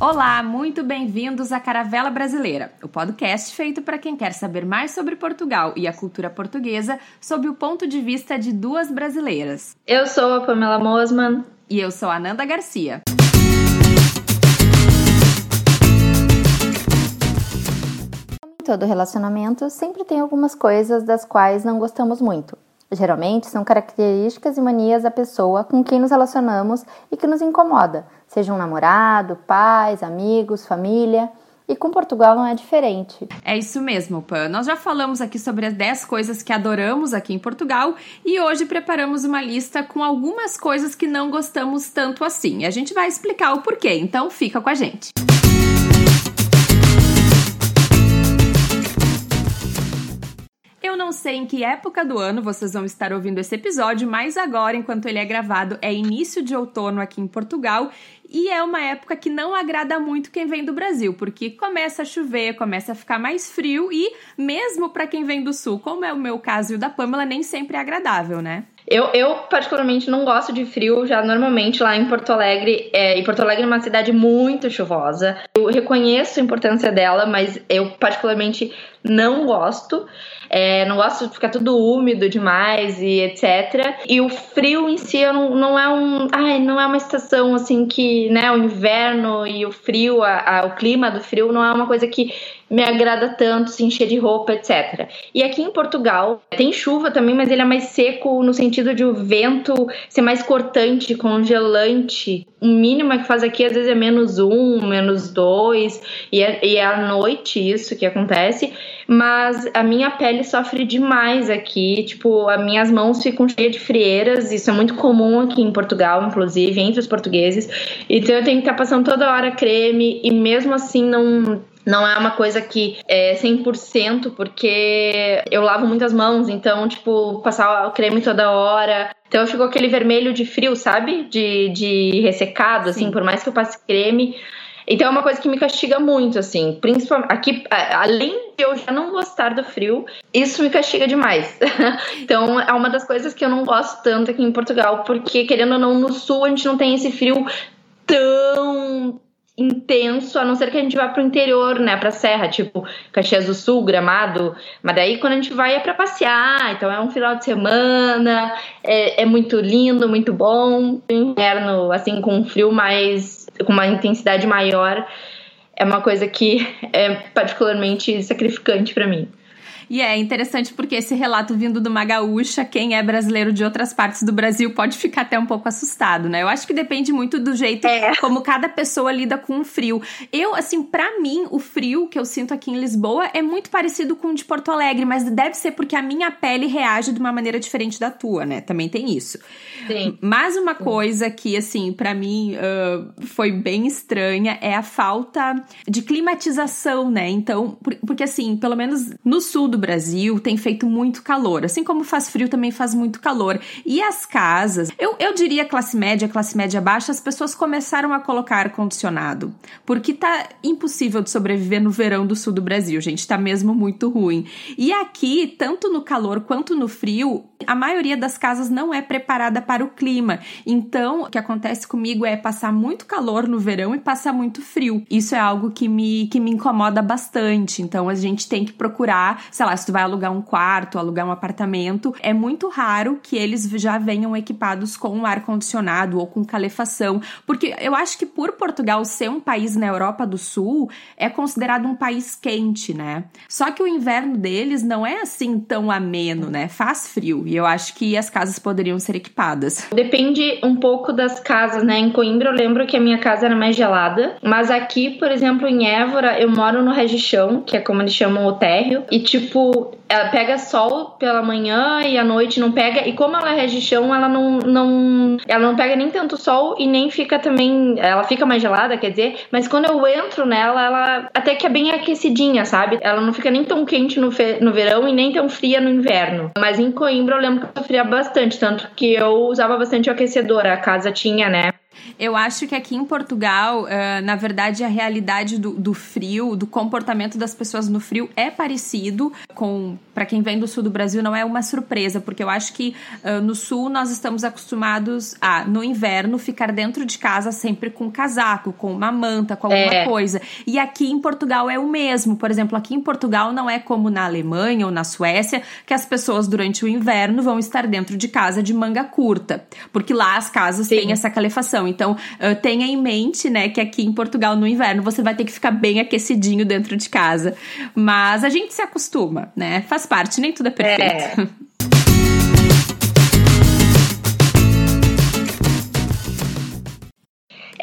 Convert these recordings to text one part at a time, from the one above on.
Olá, muito bem-vindos à Caravela Brasileira, o podcast feito para quem quer saber mais sobre Portugal e a cultura portuguesa sob o ponto de vista de duas brasileiras. Eu sou a Pamela Mosman. E eu sou a Ananda Garcia. Em todo relacionamento, sempre tem algumas coisas das quais não gostamos muito. Geralmente são características e manias da pessoa com quem nos relacionamos e que nos incomoda, seja um namorado, pais, amigos, família. E com Portugal não é diferente. É isso mesmo, Pan. Nós já falamos aqui sobre as 10 coisas que adoramos aqui em Portugal e hoje preparamos uma lista com algumas coisas que não gostamos tanto assim. A gente vai explicar o porquê, então fica com a gente. Eu não sei em que época do ano vocês vão estar ouvindo esse episódio, mas agora, enquanto ele é gravado, é início de outono aqui em Portugal e é uma época que não agrada muito quem vem do Brasil, porque começa a chover, começa a ficar mais frio e, mesmo para quem vem do sul, como é o meu caso e o da Pamela, nem sempre é agradável, né? Eu, eu, particularmente, não gosto de frio. Já normalmente lá em Porto Alegre, é, e Porto Alegre é uma cidade muito chuvosa. Eu reconheço a importância dela, mas eu, particularmente, não gosto. É, não gosto de ficar tudo úmido demais e etc. E o frio em si não, não é um. Ai, não é uma estação assim que, né, o inverno e o frio, a, a, o clima do frio não é uma coisa que me agrada tanto, se encher de roupa, etc. E aqui em Portugal tem chuva também, mas ele é mais seco no sentido de o vento ser mais cortante, congelante. O mínimo que faz aqui às vezes é menos um, menos dois, e é, e é à noite isso que acontece. Mas a minha pele sofre demais aqui, tipo, as minhas mãos ficam cheias de frieiras, isso é muito comum aqui em Portugal, inclusive, entre os portugueses. Então eu tenho que estar passando toda hora creme, e mesmo assim não não é uma coisa que é 100%, porque eu lavo muitas mãos, então, tipo, passar o creme toda hora. Então ficou aquele vermelho de frio, sabe? De, de ressecado, assim, Sim. por mais que eu passe creme. Então é uma coisa que me castiga muito, assim. Principalmente aqui, além de eu já não gostar do frio, isso me castiga demais. então é uma das coisas que eu não gosto tanto aqui em Portugal, porque querendo ou não, no sul a gente não tem esse frio tão intenso, a não ser que a gente vá pro interior, né, pra serra, tipo Caxias do Sul, Gramado, mas daí quando a gente vai é pra passear, então é um final de semana, é, é muito lindo, muito bom, inverno, assim, com um frio mais, com uma intensidade maior, é uma coisa que é particularmente sacrificante para mim. E é interessante porque esse relato vindo de uma gaúcha, quem é brasileiro de outras partes do Brasil pode ficar até um pouco assustado, né? Eu acho que depende muito do jeito é. como cada pessoa lida com o frio. Eu, assim, para mim, o frio que eu sinto aqui em Lisboa é muito parecido com o de Porto Alegre, mas deve ser porque a minha pele reage de uma maneira diferente da tua, né? Também tem isso. Sim. Mas uma Sim. coisa que, assim, para mim uh, foi bem estranha é a falta de climatização, né? Então, porque assim, pelo menos no sul do Brasil tem feito muito calor. Assim como faz frio, também faz muito calor. E as casas, eu, eu diria classe média, classe média baixa, as pessoas começaram a colocar ar-condicionado. Porque tá impossível de sobreviver no verão do sul do Brasil, gente. Tá mesmo muito ruim. E aqui, tanto no calor quanto no frio, a maioria das casas não é preparada para o clima. Então, o que acontece comigo é passar muito calor no verão e passar muito frio. Isso é algo que me, que me incomoda bastante. Então, a gente tem que procurar, sei lá, se tu vai alugar um quarto, alugar um apartamento, é muito raro que eles já venham equipados com ar condicionado ou com calefação, porque eu acho que por Portugal ser um país na Europa do Sul, é considerado um país quente, né? Só que o inverno deles não é assim tão ameno, né? Faz frio e eu acho que as casas poderiam ser equipadas. Geladas? Depende um pouco das casas, né? Em Coimbra eu lembro que a minha casa era mais gelada, mas aqui, por exemplo, em Évora, eu moro no regichão, que é como eles chamam o térreo, e tipo, ela pega sol pela manhã e à noite não pega, e como ela é regichão, ela não, não ela não pega nem tanto sol e nem fica também, ela fica mais gelada, quer dizer, mas quando eu entro nela, ela até que é bem aquecidinha, sabe? Ela não fica nem tão quente no, no verão e nem tão fria no inverno. Mas em Coimbra eu lembro que eu sofria bastante, tanto que eu usava bastante o aquecedor, a casa tinha, né? Eu acho que aqui em Portugal, uh, na verdade, a realidade do, do, frio, do comportamento das pessoas no frio é parecido com, para quem vem do sul do Brasil, não é uma surpresa, porque eu acho que uh, no sul nós estamos acostumados a, no inverno, ficar dentro de casa sempre com casaco, com uma manta, com alguma é. coisa. E aqui em Portugal é o mesmo. Por exemplo, aqui em Portugal não é como na Alemanha ou na Suécia, que as pessoas durante o inverno vão estar dentro de casa de manga curta, porque lá as casas Sim. têm essa calefação. Então, uh, tenha em mente, né, que aqui em Portugal no inverno você vai ter que ficar bem aquecidinho dentro de casa. Mas a gente se acostuma, né? Faz parte, nem tudo é perfeito. É.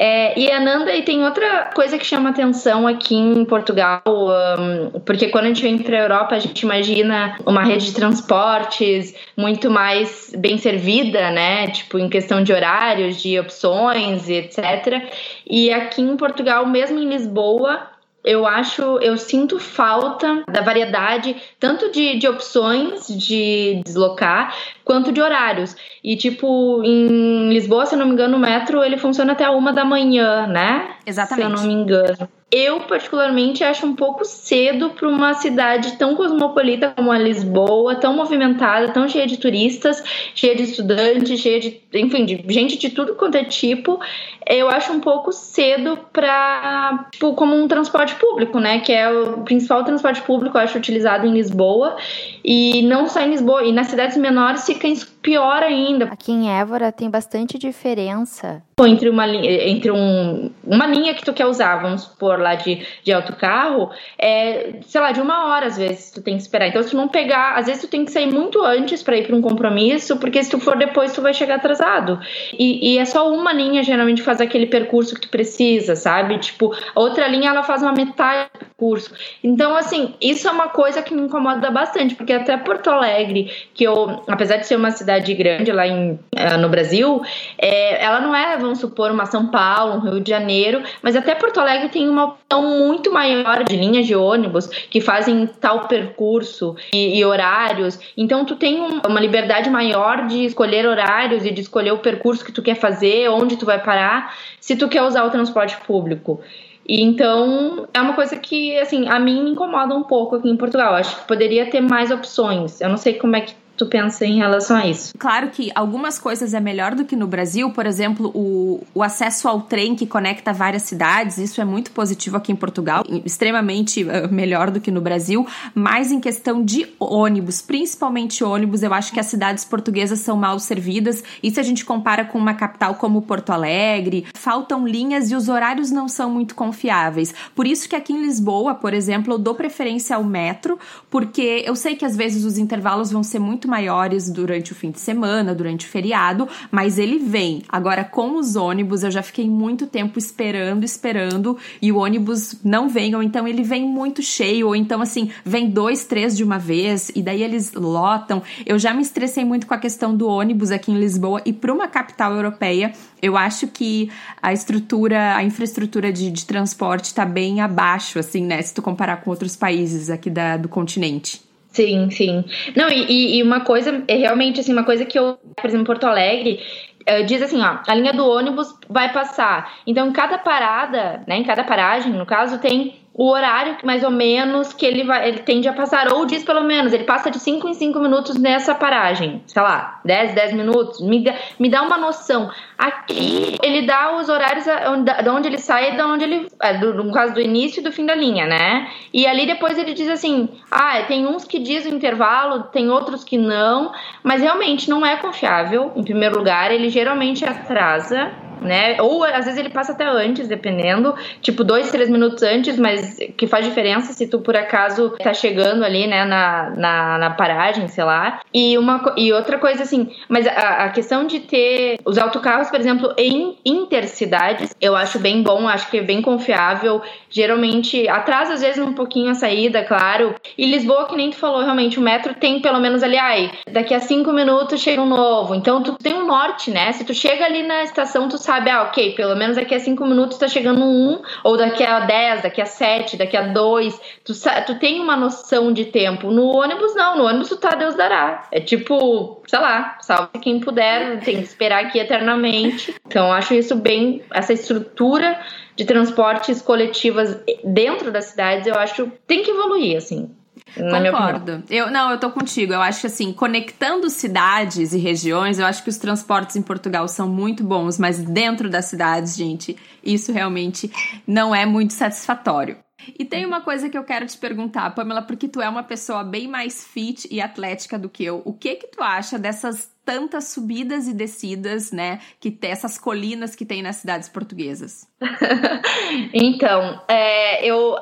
É, e Ananda, e tem outra coisa que chama atenção aqui em Portugal, um, porque quando a gente vem para a Europa, a gente imagina uma rede de transportes muito mais bem servida, né? Tipo, em questão de horários, de opções, etc. E aqui em Portugal, mesmo em Lisboa, eu acho, eu sinto falta da variedade, tanto de, de opções de deslocar, quanto de horários. E, tipo, em Lisboa, se eu não me engano, o metro ele funciona até uma da manhã, né? Exatamente. Se eu não me engano. Eu, particularmente, acho um pouco cedo para uma cidade tão cosmopolita como a Lisboa, tão movimentada, tão cheia de turistas, cheia de estudantes, cheia de, enfim, de gente de tudo quanto é tipo. Eu acho um pouco cedo para, tipo, como um transporte público, né? Que é o principal transporte público, eu acho, utilizado em Lisboa. E não só em Lisboa, e nas cidades menores fica pior ainda. Aqui em Évora tem bastante diferença. Entre uma, entre um, uma linha que tu quer usar, vamos supor, lá de, de autocarro, é, sei lá, de uma hora às vezes tu tem que esperar. Então, se tu não pegar, às vezes tu tem que sair muito antes para ir para um compromisso, porque se tu for depois, tu vai chegar atrasado. E, e, é só uma linha, geralmente, faz aquele percurso que tu precisa, sabe? Tipo, a outra linha ela faz uma metade do percurso. Então, assim, isso é uma coisa que me incomoda bastante, porque até Porto Alegre, que eu, apesar de ser uma cidade grande lá em, eh, no Brasil, é, ela não é, vamos supor, uma São Paulo, um Rio de Janeiro, mas até Porto Alegre tem uma opção muito maior de linhas de ônibus que fazem tal percurso e, e horários. Então tu tem um, uma liberdade maior de escolher horários e de escolher o percurso que tu quer fazer, onde tu vai parar, se tu quer usar o transporte público. Então é uma coisa que, assim, a mim me incomoda um pouco aqui em Portugal. Acho que poderia ter mais opções. Eu não sei como é que tu pensa em relação a isso? Claro que algumas coisas é melhor do que no Brasil, por exemplo, o, o acesso ao trem que conecta várias cidades, isso é muito positivo aqui em Portugal, extremamente uh, melhor do que no Brasil, mas em questão de ônibus, principalmente ônibus, eu acho que as cidades portuguesas são mal servidas, e se a gente compara com uma capital como Porto Alegre, faltam linhas e os horários não são muito confiáveis. Por isso que aqui em Lisboa, por exemplo, eu dou preferência ao metro, porque eu sei que às vezes os intervalos vão ser muito muito maiores durante o fim de semana, durante o feriado, mas ele vem. Agora, com os ônibus, eu já fiquei muito tempo esperando, esperando, e o ônibus não vem, ou então ele vem muito cheio, ou então, assim, vem dois, três de uma vez, e daí eles lotam. Eu já me estressei muito com a questão do ônibus aqui em Lisboa, e para uma capital europeia, eu acho que a estrutura, a infraestrutura de, de transporte está bem abaixo, assim, né, se tu comparar com outros países aqui da, do continente. Sim, sim. Não, e, e uma coisa, é realmente assim, uma coisa que eu, por exemplo, em Porto Alegre, uh, diz assim, ó, a linha do ônibus vai passar. Então, em cada parada, né, em cada paragem, no caso, tem o horário mais ou menos que ele vai, ele tende a passar, ou diz pelo menos, ele passa de 5 em 5 minutos nessa paragem, sei lá, 10, 10 minutos, me dá, me dá uma noção. Aqui ele dá os horários de onde ele sai e de onde ele. É, no caso do início e do fim da linha, né? E ali depois ele diz assim: ah, tem uns que diz o intervalo, tem outros que não, mas realmente não é confiável, em primeiro lugar, ele geralmente atrasa né? Ou às vezes ele passa até antes, dependendo, tipo dois, três minutos antes, mas que faz diferença se tu por acaso tá chegando ali, né, na, na, na paragem, sei lá. E, uma, e outra coisa assim, mas a, a questão de ter os autocarros, por exemplo, em intercidades, eu acho bem bom, acho que é bem confiável. Geralmente atrasa às vezes um pouquinho a saída, claro. E Lisboa, que nem tu falou, realmente, o metro tem pelo menos ali, ai, daqui a cinco minutos chega um novo. Então tu tem um norte, né? Se tu chega ali na estação, tu sabe, ah, ok, pelo menos daqui a cinco minutos tá chegando um, ou daqui a dez, daqui a sete, daqui a dois. Tu, tu tem uma noção de tempo. No ônibus, não. No ônibus tu tá, Deus dará. É tipo, sei lá, salve quem puder, tem que esperar aqui eternamente. Então, acho isso bem, essa estrutura de transportes coletivas dentro das cidades, eu acho tem que evoluir, assim. Concordo. Eu, não, eu tô contigo. Eu acho que assim, conectando cidades e regiões, eu acho que os transportes em Portugal são muito bons, mas dentro das cidades, gente, isso realmente não é muito satisfatório. E tem uma coisa que eu quero te perguntar, Pamela, porque tu é uma pessoa bem mais fit e atlética do que eu. O que que tu acha dessas tantas subidas e descidas, né, que tem essas colinas que tem nas cidades portuguesas? então, é, eu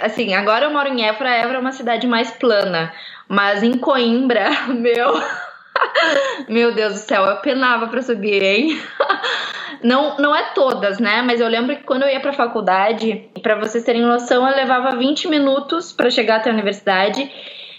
assim, agora eu moro em Évora, Évora é uma cidade mais plana, mas em Coimbra, meu, meu Deus do céu, eu penava para subir, hein? Não, não é todas, né? Mas eu lembro que quando eu ia para faculdade, para vocês terem noção, eu levava 20 minutos para chegar até a universidade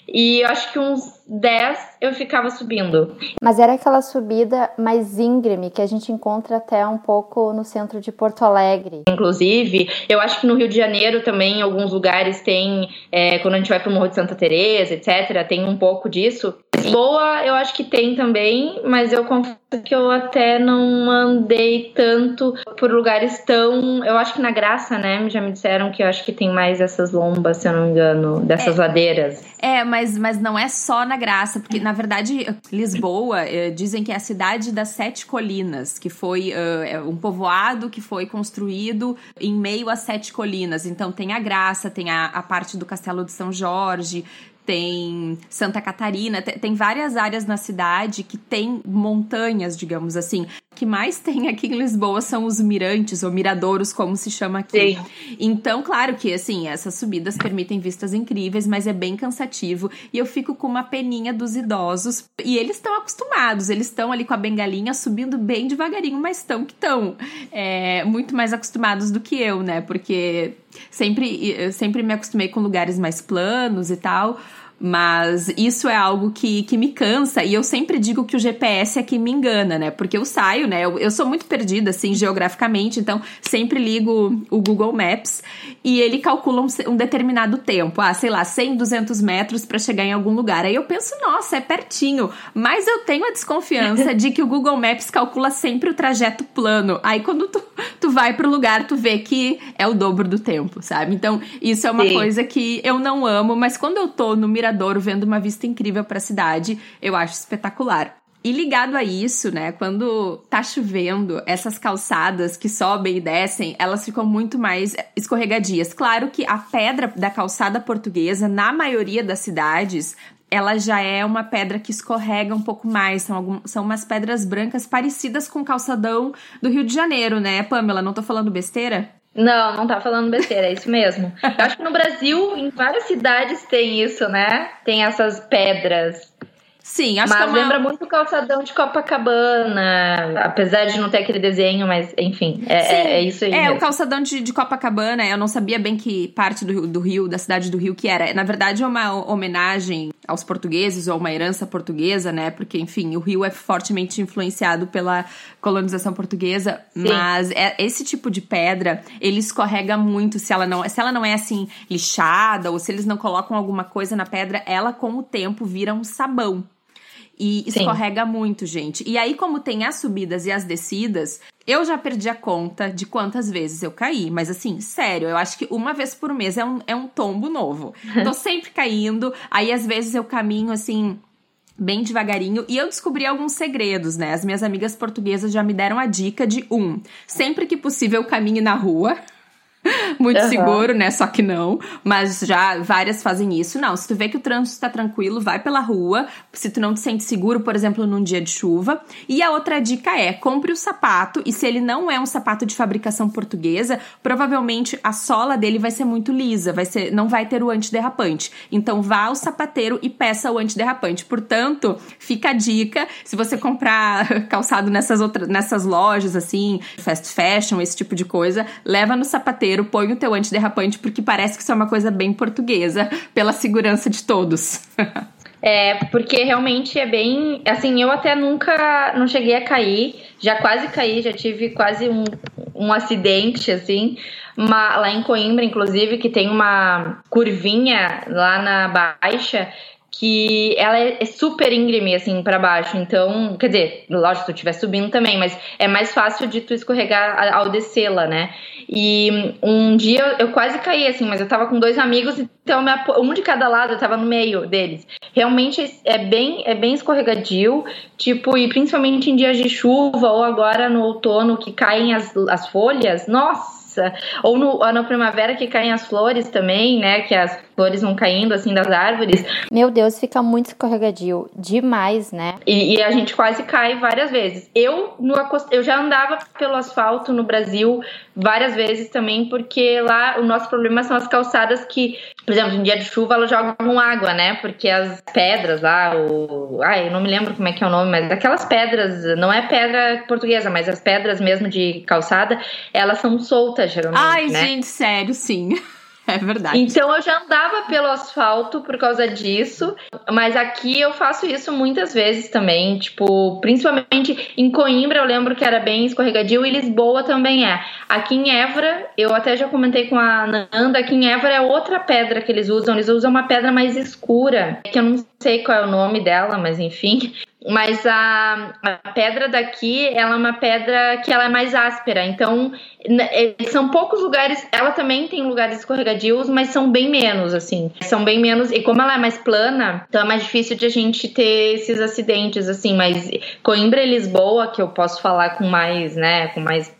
e eu acho que uns 10 eu ficava subindo. Mas era aquela subida mais íngreme que a gente encontra até um pouco no centro de Porto Alegre. Inclusive, eu acho que no Rio de Janeiro também, em alguns lugares, tem, é, quando a gente vai para o Morro de Santa Teresa, etc., tem um pouco disso. Boa, eu acho que tem também, mas eu confesso que eu até não andei tanto por lugares tão. Eu acho que na Graça, né? Já me disseram que eu acho que tem mais essas lombas, se eu não me engano, dessas é, ladeiras. É, mas, mas não é só na Graça, porque na verdade Lisboa eh, dizem que é a cidade das sete colinas, que foi uh, um povoado que foi construído em meio às sete colinas. Então tem a Graça, tem a, a parte do Castelo de São Jorge, tem Santa Catarina, tem várias áreas na cidade que tem montanhas, digamos assim. Que mais tem aqui em Lisboa são os mirantes, ou miradouros, como se chama aqui. Sim. Então, claro que, assim, essas subidas permitem vistas incríveis, mas é bem cansativo. E eu fico com uma peninha dos idosos. E eles estão acostumados, eles estão ali com a bengalinha subindo bem devagarinho, mas estão que estão. É, muito mais acostumados do que eu, né? Porque sempre, sempre me acostumei com lugares mais planos e tal. Mas isso é algo que, que me cansa e eu sempre digo que o GPS é que me engana, né? Porque eu saio, né? Eu, eu sou muito perdida, assim, geograficamente, então sempre ligo o Google Maps e ele calcula um, um determinado tempo, ah, sei lá, 100, 200 metros para chegar em algum lugar. Aí eu penso, nossa, é pertinho, mas eu tenho a desconfiança de que o Google Maps calcula sempre o trajeto plano. Aí quando tu, tu vai pro lugar, tu vê que é o dobro do tempo, sabe? Então isso é uma Sim. coisa que eu não amo, mas quando eu tô no Miradouro vendo uma vista incrível para a cidade, eu acho espetacular. E ligado a isso, né, quando tá chovendo, essas calçadas que sobem e descem, elas ficam muito mais escorregadias. Claro que a pedra da calçada portuguesa, na maioria das cidades, ela já é uma pedra que escorrega um pouco mais. São, algum, são umas pedras brancas parecidas com o calçadão do Rio de Janeiro, né, Pamela? Não tô falando besteira? Não, não tá falando besteira, é isso mesmo. Eu acho que no Brasil, em várias cidades tem isso, né? Tem essas pedras. Sim, acho mas que é uma... lembra muito o calçadão de Copacabana, apesar de não ter aquele desenho, mas enfim, é, é, é isso aí. É, mesmo. o calçadão de, de, Copacabana, eu não sabia bem que parte do, do Rio, da cidade do Rio que era. Na verdade, é uma homenagem aos portugueses ou uma herança portuguesa, né? Porque, enfim, o Rio é fortemente influenciado pela colonização portuguesa, Sim. mas é, esse tipo de pedra, ele escorrega muito se ela não, se ela não é assim lixada ou se eles não colocam alguma coisa na pedra, ela com o tempo vira um sabão. E escorrega Sim. muito, gente. E aí, como tem as subidas e as descidas, eu já perdi a conta de quantas vezes eu caí. Mas assim, sério, eu acho que uma vez por mês é um, é um tombo novo. Tô sempre caindo. Aí, às vezes, eu caminho assim. Bem devagarinho, e eu descobri alguns segredos, né? As minhas amigas portuguesas já me deram a dica de um: sempre que possível caminhe na rua, muito uhum. seguro, né? Só que não. Mas já várias fazem isso. Não, se tu vê que o trânsito está tranquilo, vai pela rua. Se tu não te sente seguro, por exemplo, num dia de chuva. E a outra dica é: compre o sapato. E se ele não é um sapato de fabricação portuguesa, provavelmente a sola dele vai ser muito lisa, vai ser, não vai ter o antiderrapante. Então vá ao sapateiro e peça o antiderrapante. Portanto, fica a dica: se você comprar calçado nessas outras nessas lojas assim, fast fashion, esse tipo de coisa, leva no sapateiro primeiro põe o teu antiderrapante, porque parece que isso é uma coisa bem portuguesa, pela segurança de todos. É, porque realmente é bem. Assim, eu até nunca. Não cheguei a cair. Já quase caí, já tive quase um, um acidente, assim. Uma, lá em Coimbra, inclusive, que tem uma curvinha lá na baixa que ela é, super íngreme, assim, para baixo. Então, quer dizer, lógico, se tu estiver subindo também, mas é mais fácil de tu escorregar ao descê-la, né? E um dia eu quase caí, assim, mas eu tava com dois amigos, então um de cada lado, eu tava no meio deles. Realmente é bem, é bem escorregadio, tipo, e principalmente em dias de chuva ou agora no outono que caem as, as folhas, nossa! Ou no, na primavera que caem as flores também, né? Que as flores vão caindo assim das árvores. Meu Deus, fica muito escorregadio. Demais, né? E, e a gente quase cai várias vezes. Eu, no, eu já andava pelo asfalto no Brasil várias vezes também, porque lá o nosso problema são as calçadas que, por exemplo, em dia de chuva elas jogam água, né? Porque as pedras lá, o. Ai, eu não me lembro como é que é o nome, mas aquelas pedras, não é pedra portuguesa, mas as pedras mesmo de calçada, elas são soltas geralmente. Ai, né? gente, sério, sim. É verdade. Então eu já andava pelo asfalto por causa disso, mas aqui eu faço isso muitas vezes também, tipo, principalmente em Coimbra eu lembro que era bem escorregadio e Lisboa também é. Aqui em Évora, eu até já comentei com a Nanda, aqui em Évora é outra pedra que eles usam, eles usam uma pedra mais escura, que eu não sei qual é o nome dela, mas enfim, mas a, a, pedra daqui ela é uma pedra que ela é mais áspera. Então é, são poucos lugares ela também tem lugares escorregadios mas são bem menos assim. São bem menos e como ela é mais plana então é mais difícil de a gente ter esses acidentes assim. Mas Coimbra e Lisboa que eu posso falar com mais né com mais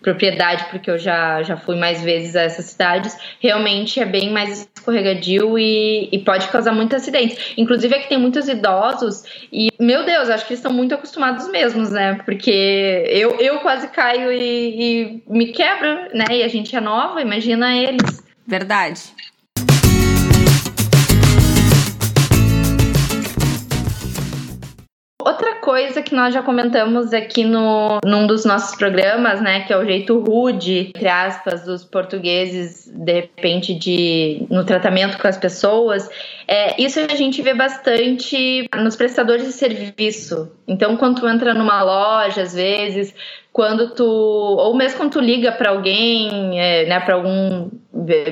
propriedade, porque eu já, já fui mais vezes a essas cidades, realmente é bem mais escorregadio e, e pode causar muitos acidentes. Inclusive aqui tem muitos idosos e, meu Deus, acho que eles estão muito acostumados mesmos, né? Porque eu, eu quase caio e, e me quebro, né? E a gente é nova, imagina eles. Verdade. Outra coisa que nós já comentamos aqui no, num dos nossos programas, né, que é o jeito rude, entre aspas, dos portugueses, de repente, de no tratamento com as pessoas, é, isso a gente vê bastante nos prestadores de serviço. Então, quando tu entra numa loja, às vezes, quando tu ou mesmo quando tu liga para alguém, é, né, para algum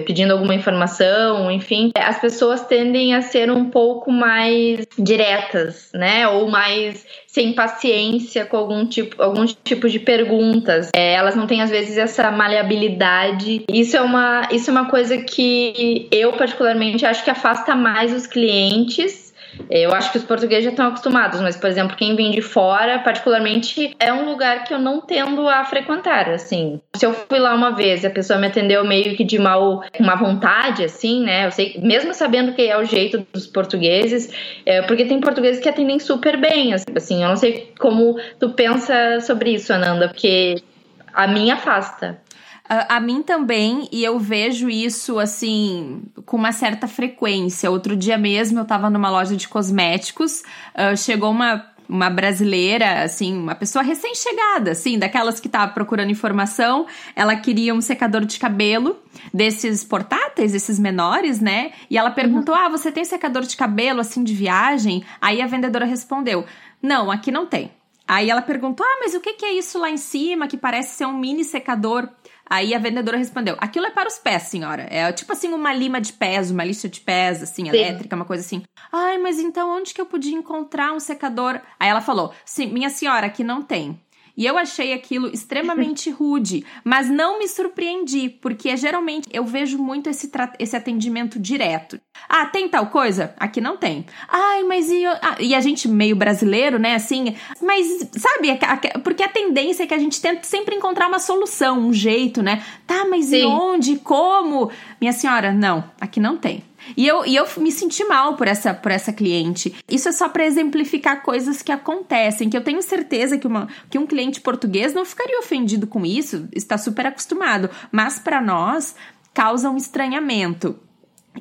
pedindo alguma informação, enfim, as pessoas tendem a ser um pouco mais diretas, né, ou mais sem paciência com algum tipo, algum tipo de perguntas. É, elas não têm às vezes essa maleabilidade. Isso é uma, isso é uma coisa que eu particularmente acho que afasta mais os clientes eu acho que os portugueses já estão acostumados, mas, por exemplo, quem vem de fora, particularmente, é um lugar que eu não tendo a frequentar, assim. Se eu fui lá uma vez e a pessoa me atendeu meio que de mal, má vontade, assim, né? Eu sei, mesmo sabendo que é o jeito dos portugueses, é, porque tem portugueses que atendem super bem, assim. Eu não sei como tu pensa sobre isso, Ananda, porque a minha afasta. Uh, a mim também, e eu vejo isso assim com uma certa frequência. Outro dia mesmo eu tava numa loja de cosméticos, uh, chegou uma uma brasileira, assim, uma pessoa recém-chegada, assim, daquelas que tava procurando informação. Ela queria um secador de cabelo desses portáteis, esses menores, né? E ela perguntou: uhum. Ah, você tem secador de cabelo assim de viagem? Aí a vendedora respondeu: Não, aqui não tem. Aí ela perguntou: Ah, mas o que é isso lá em cima que parece ser um mini secador? Aí a vendedora respondeu: aquilo é para os pés, senhora. É tipo assim, uma lima de pés, uma lixa de pés, assim, Sim. elétrica, uma coisa assim. Ai, mas então onde que eu podia encontrar um secador? Aí ela falou: minha senhora, aqui não tem. E eu achei aquilo extremamente rude, mas não me surpreendi, porque geralmente eu vejo muito esse, esse atendimento direto. Ah, tem tal coisa? Aqui não tem. Ai, mas e, ah, e a gente meio brasileiro, né? Assim, mas sabe, porque a tendência é que a gente tenta sempre encontrar uma solução, um jeito, né? Tá, mas Sim. e onde? Como? Minha senhora, não, aqui não tem. E eu, e eu me senti mal por essa, por essa cliente. Isso é só para exemplificar coisas que acontecem, que eu tenho certeza que, uma, que um cliente português não ficaria ofendido com isso, está super acostumado. Mas para nós, causa um estranhamento.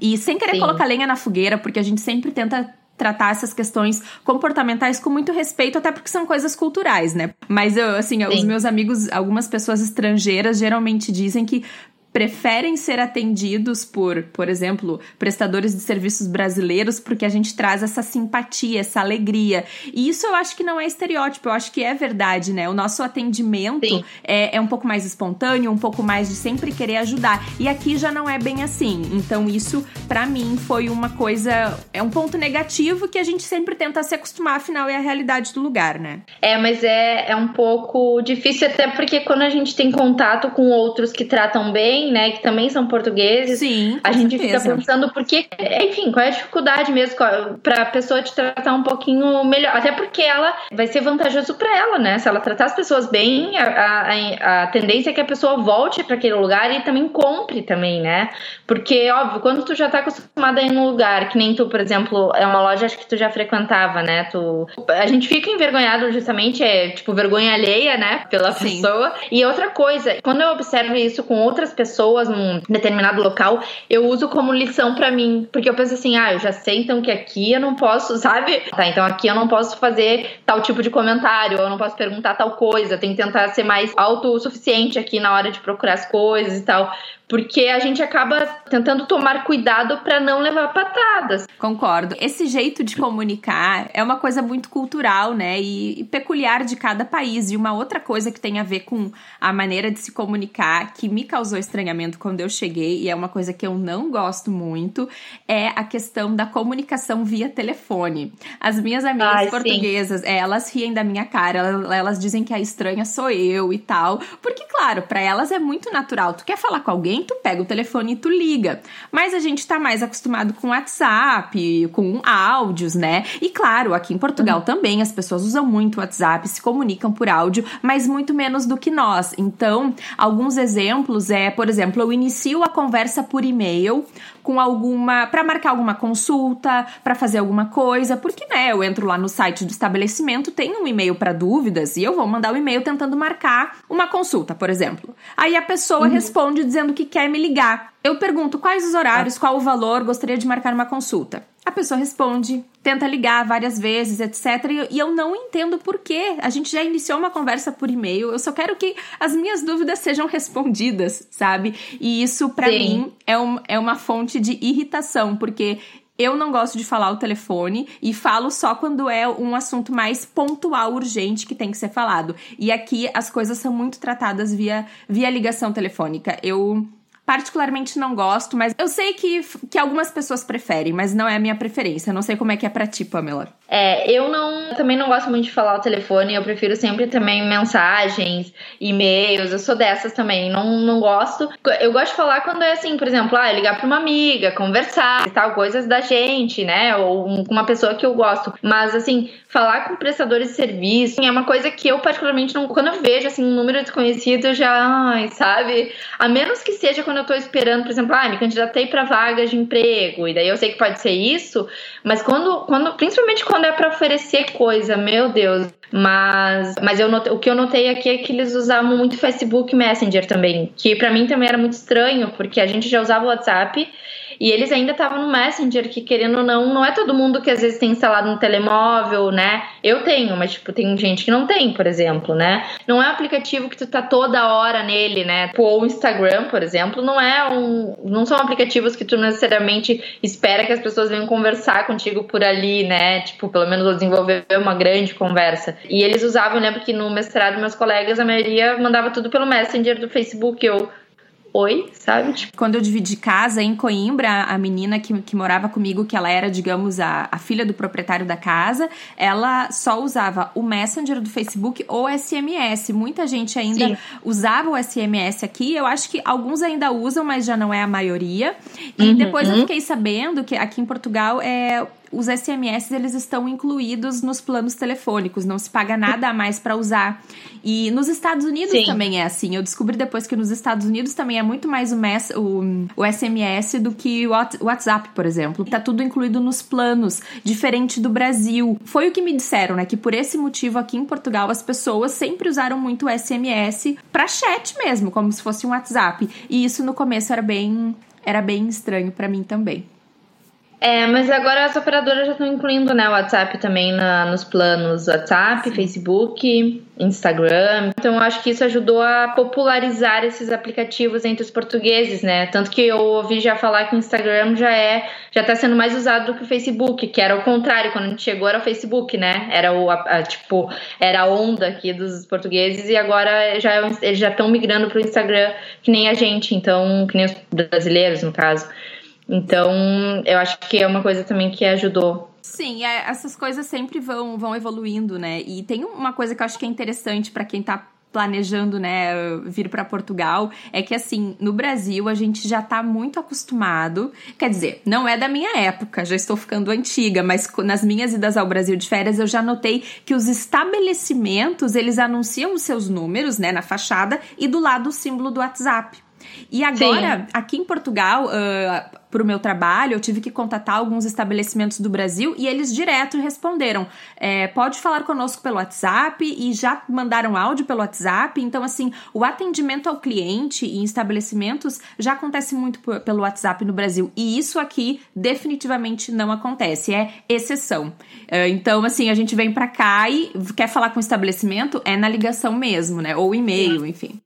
E sem querer Sim. colocar lenha na fogueira, porque a gente sempre tenta tratar essas questões comportamentais com muito respeito, até porque são coisas culturais, né? Mas eu, assim, Sim. os meus amigos, algumas pessoas estrangeiras geralmente dizem que preferem ser atendidos por, por exemplo, prestadores de serviços brasileiros, porque a gente traz essa simpatia, essa alegria. E isso eu acho que não é estereótipo, eu acho que é verdade, né? O nosso atendimento é, é, um pouco mais espontâneo, um pouco mais de sempre querer ajudar. E aqui já não é bem assim. Então, isso, para mim, foi uma coisa. É um ponto negativo que a gente sempre tenta se acostumar, afinal, é a realidade do lugar, né? É, mas é, é um pouco difícil, até porque quando a gente tem contato com outros que tratam bem né, que também são portugueses. Sim, a gente certeza. fica pensando porque, enfim, qual é a dificuldade mesmo para a pessoa te tratar um pouquinho melhor, até porque ela vai ser vantajoso para ela, né? Se ela tratar as pessoas bem, a, a, a tendência é que a pessoa volte para aquele lugar e também compre também, né? Porque óbvio, quando tu já tá acostumada a ir num lugar que nem tu, por exemplo, é uma loja acho que tu já frequentava, né? Tu a gente fica envergonhado justamente é tipo vergonha alheia, né, pela Sim. pessoa. E outra coisa, quando eu observo isso com outras pessoas pessoas num determinado local, eu uso como lição para mim, porque eu penso assim, ah, eu já sei então que aqui eu não posso, sabe? Tá, então aqui eu não posso fazer tal tipo de comentário, eu não posso perguntar tal coisa, tem que tentar ser mais autossuficiente aqui na hora de procurar as coisas e tal porque a gente acaba tentando tomar cuidado para não levar patadas. Concordo. Esse jeito de comunicar é uma coisa muito cultural, né, e, e, peculiar de cada país. E uma outra coisa que tem a ver com a maneira de se comunicar que me causou estranhamento quando eu cheguei e é uma coisa que eu não gosto muito é a questão da comunicação via telefone. As minhas amigas Ai, portuguesas, é, elas riem da minha cara, elas, elas dizem que a estranha sou eu e tal, porque claro, para elas é muito natural. Tu quer falar com alguém alguém, tu pega o telefone e tu liga. Mas a gente tá mais acostumado com WhatsApp, com áudios, né? E claro, aqui em Portugal uhum. também as pessoas usam muito o WhatsApp, se comunicam por áudio, mas muito menos do que nós. Então, alguns exemplos é, por exemplo, eu inicio a conversa por e-mail com alguma para marcar alguma consulta, para fazer alguma coisa, porque né, eu entro lá no site do estabelecimento, tem um e-mail para dúvidas e eu vou mandar o um e-mail tentando marcar uma consulta, por exemplo. Aí a pessoa uhum. responde dizendo que quer me ligar. Eu pergunto quais os horários, qual o valor, gostaria de marcar uma consulta. A pessoa responde, tenta ligar várias vezes, etc. E eu não entendo por quê. A gente já iniciou uma conversa por e-mail. Eu só quero que as minhas dúvidas sejam respondidas, sabe? E isso, para mim, é, um, é uma fonte de irritação, porque eu não gosto de falar o telefone e falo só quando é um assunto mais pontual, urgente, que tem que ser falado. E aqui as coisas são muito tratadas via, via ligação telefônica. Eu particularmente não gosto, mas eu sei que, que algumas pessoas preferem, mas não é a minha preferência. Eu não sei como é que é pra ti, Pamela. É, eu não também não gosto muito de falar o telefone, eu prefiro sempre também mensagens, e-mails, eu sou dessas também, não, não gosto. Eu gosto de falar quando é assim, por exemplo, ah, ligar pra uma amiga, conversar e tal, coisas da gente, né? Ou com uma pessoa que eu gosto. Mas assim, falar com prestadores de serviço é uma coisa que eu particularmente não. Quando eu vejo assim um número desconhecido, eu já, ai, sabe? A menos que seja quando eu tô esperando, por exemplo, ah, me candidatei para vagas de emprego, e daí eu sei que pode ser isso, mas quando, quando principalmente quando é para oferecer coisa, meu Deus. Mas, mas eu o que eu notei aqui é que eles usavam muito Facebook Messenger também, que para mim também era muito estranho, porque a gente já usava o WhatsApp e eles ainda estavam no Messenger, que querendo ou não, não é todo mundo que às vezes tem instalado no telemóvel, né? Eu tenho, mas tipo, tem gente que não tem, por exemplo, né? Não é um aplicativo que tu tá toda hora nele, né? Tipo, o Instagram, por exemplo, não é um. Não são aplicativos que tu necessariamente espera que as pessoas venham conversar contigo por ali, né? Tipo, pelo menos desenvolver uma grande conversa. E eles usavam, eu lembro que no mestrado, meus colegas, a maioria mandava tudo pelo Messenger do Facebook. Eu oi, sabe? Tipo... Quando eu dividi casa em Coimbra, a menina que, que morava comigo, que ela era, digamos, a, a filha do proprietário da casa, ela só usava o Messenger do Facebook ou SMS. Muita gente ainda Sim. usava o SMS aqui. Eu acho que alguns ainda usam, mas já não é a maioria. E uhum, depois eu fiquei sabendo que aqui em Portugal é os SMS eles estão incluídos nos planos telefônicos, não se paga nada a mais para usar. E nos Estados Unidos Sim. também é assim. Eu descobri depois que nos Estados Unidos também é muito mais o, mess, o, o SMS do que o WhatsApp, por exemplo. Tá tudo incluído nos planos, diferente do Brasil. Foi o que me disseram, né? Que por esse motivo aqui em Portugal as pessoas sempre usaram muito o SMS para chat mesmo, como se fosse um WhatsApp. E isso no começo era bem era bem estranho para mim também. É, mas agora as operadoras já estão incluindo né, o WhatsApp também na, nos planos WhatsApp, Facebook, Instagram. Então eu acho que isso ajudou a popularizar esses aplicativos entre os portugueses, né? Tanto que eu ouvi já falar que o Instagram já é, já está sendo mais usado do que o Facebook, que era o contrário, quando a gente chegou era o Facebook, né? Era o a, a, tipo, era a onda aqui dos portugueses e agora já é eles já estão migrando para o Instagram que nem a gente, então que nem os brasileiros no caso. Então, eu acho que é uma coisa também que ajudou. Sim, é, essas coisas sempre vão, vão evoluindo, né? E tem uma coisa que eu acho que é interessante para quem tá planejando, né, vir para Portugal, é que assim, no Brasil a gente já tá muito acostumado, quer dizer, não é da minha época, já estou ficando antiga, mas nas minhas idas ao Brasil de férias eu já notei que os estabelecimentos, eles anunciam os seus números, né, na fachada e do lado o símbolo do WhatsApp. E agora, Sim. aqui em Portugal, uh, para o meu trabalho, eu tive que contatar alguns estabelecimentos do Brasil e eles direto responderam: é, pode falar conosco pelo WhatsApp e já mandaram áudio pelo WhatsApp. Então, assim, o atendimento ao cliente em estabelecimentos já acontece muito pelo WhatsApp no Brasil e isso aqui definitivamente não acontece, é exceção. Uh, então, assim, a gente vem para cá e quer falar com o estabelecimento, é na ligação mesmo, né? Ou e-mail, enfim.